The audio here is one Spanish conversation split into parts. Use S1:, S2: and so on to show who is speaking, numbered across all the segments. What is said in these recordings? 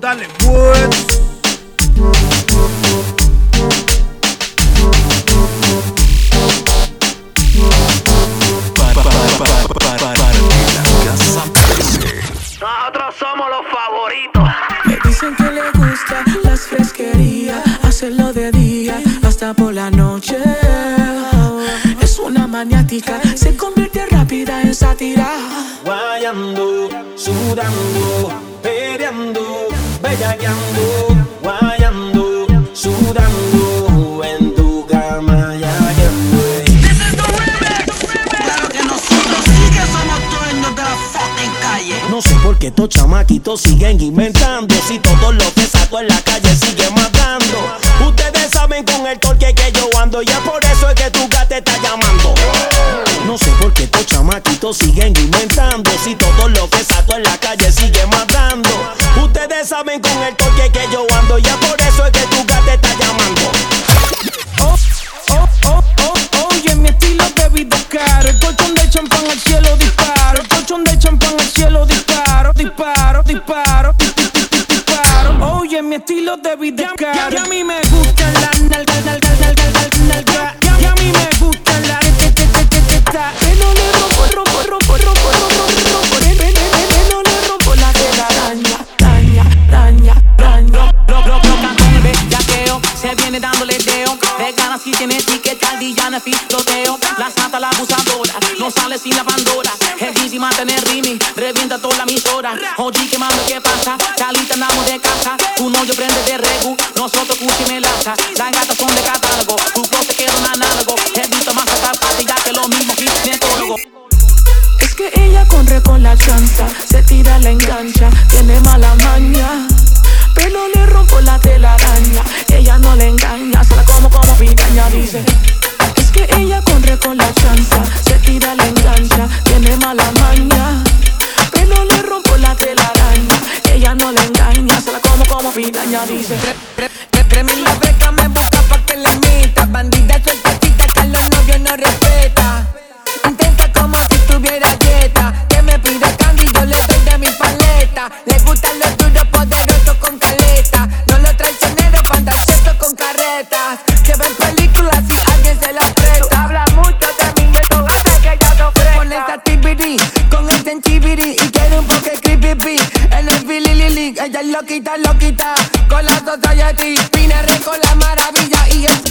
S1: Dale pues.
S2: Para, para, para, para, para que la casa pese.
S3: Nosotros somos los favoritos.
S4: Me dicen que le gusta las fresquerías, hacerlo de día hasta por la noche. Es una maniática, se convierte rápida en sátira.
S5: Guayando, sudando, peleando, bellaqueando, guayando, sudando, en tu cama ya que fue.
S3: Claro que nosotros sí que somos dueños de la fucking calle.
S5: No sé por qué estos chamaquitos siguen inventando Si todo lo que saco en la calle sigue matando Ustedes saben con el torque que yo ando Ya por eso es que tu gata está llamando chamaquitos siguen inventando Si todo lo que saco en la calle sigue matando Ustedes saben con el torque que yo ando Ya por eso es que tu gata está llamando
S4: Oh, oh, oh, oh, oye, mi estilo de vida caro. El colchón de champán al cielo disparo. El colchón de champán al cielo disparo. Disparo, disparo, di- di- di- di- disparo. Oye, mi estilo de vida caro. Y a mí me
S6: es filoteo. La santa, la abusadora, no sale sin la pandora. Dizzy mantiene rimi, revienta toda la emisora. Oye, que mando, ¿qué pasa? Calita, andamos de casa. Tu novio prende de regu, nosotros cuchi melaza. Las gatas son de catálogo, tu closet queda un análogo. He visto más hasta ya que los mismos ginecólogos.
S4: Es que ella corre con la chanza, se tira, la engancha, tiene mala maña. Se tira, la engancha, tiene mala maña. Pero le rompo la telaraña, ella no le engaña, se la como como picaña, dice.
S7: Loquita, loquita Con la society, Pinere con la maravilla Y es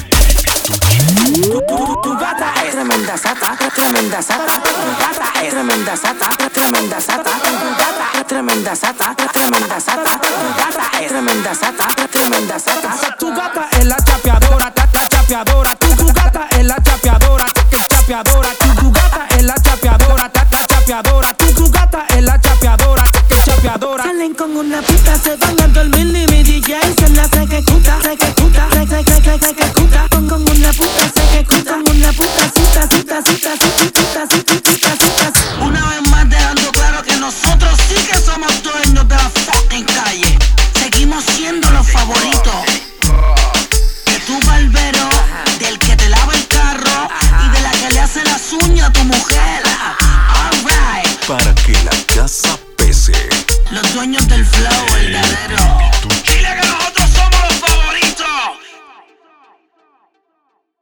S4: Tu gata es tremenda sata, tremenda sata. Gata es tremenda sata, tremenda sata. Gata es tremenda sata, tremenda sata. Gata es tremenda sata, tremenda sata. Tu gata es la chapeadora, ta- la chapeadora. Tu, tu gata es la chapeadora, chapeadora. Tu, tu gata es la chapeadora, ta- la chapeadora. Tu, tu gata es la chapeadora, chapeadora. Con una puta, se van a dormir y mi DJ se la ejecuta, ejecuta, ejecuta, con
S3: dueños del flow